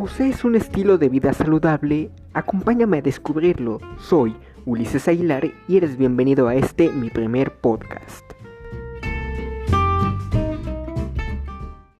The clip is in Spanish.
¿Posees un estilo de vida saludable? Acompáñame a descubrirlo. Soy Ulises Aguilar y eres bienvenido a este mi primer podcast.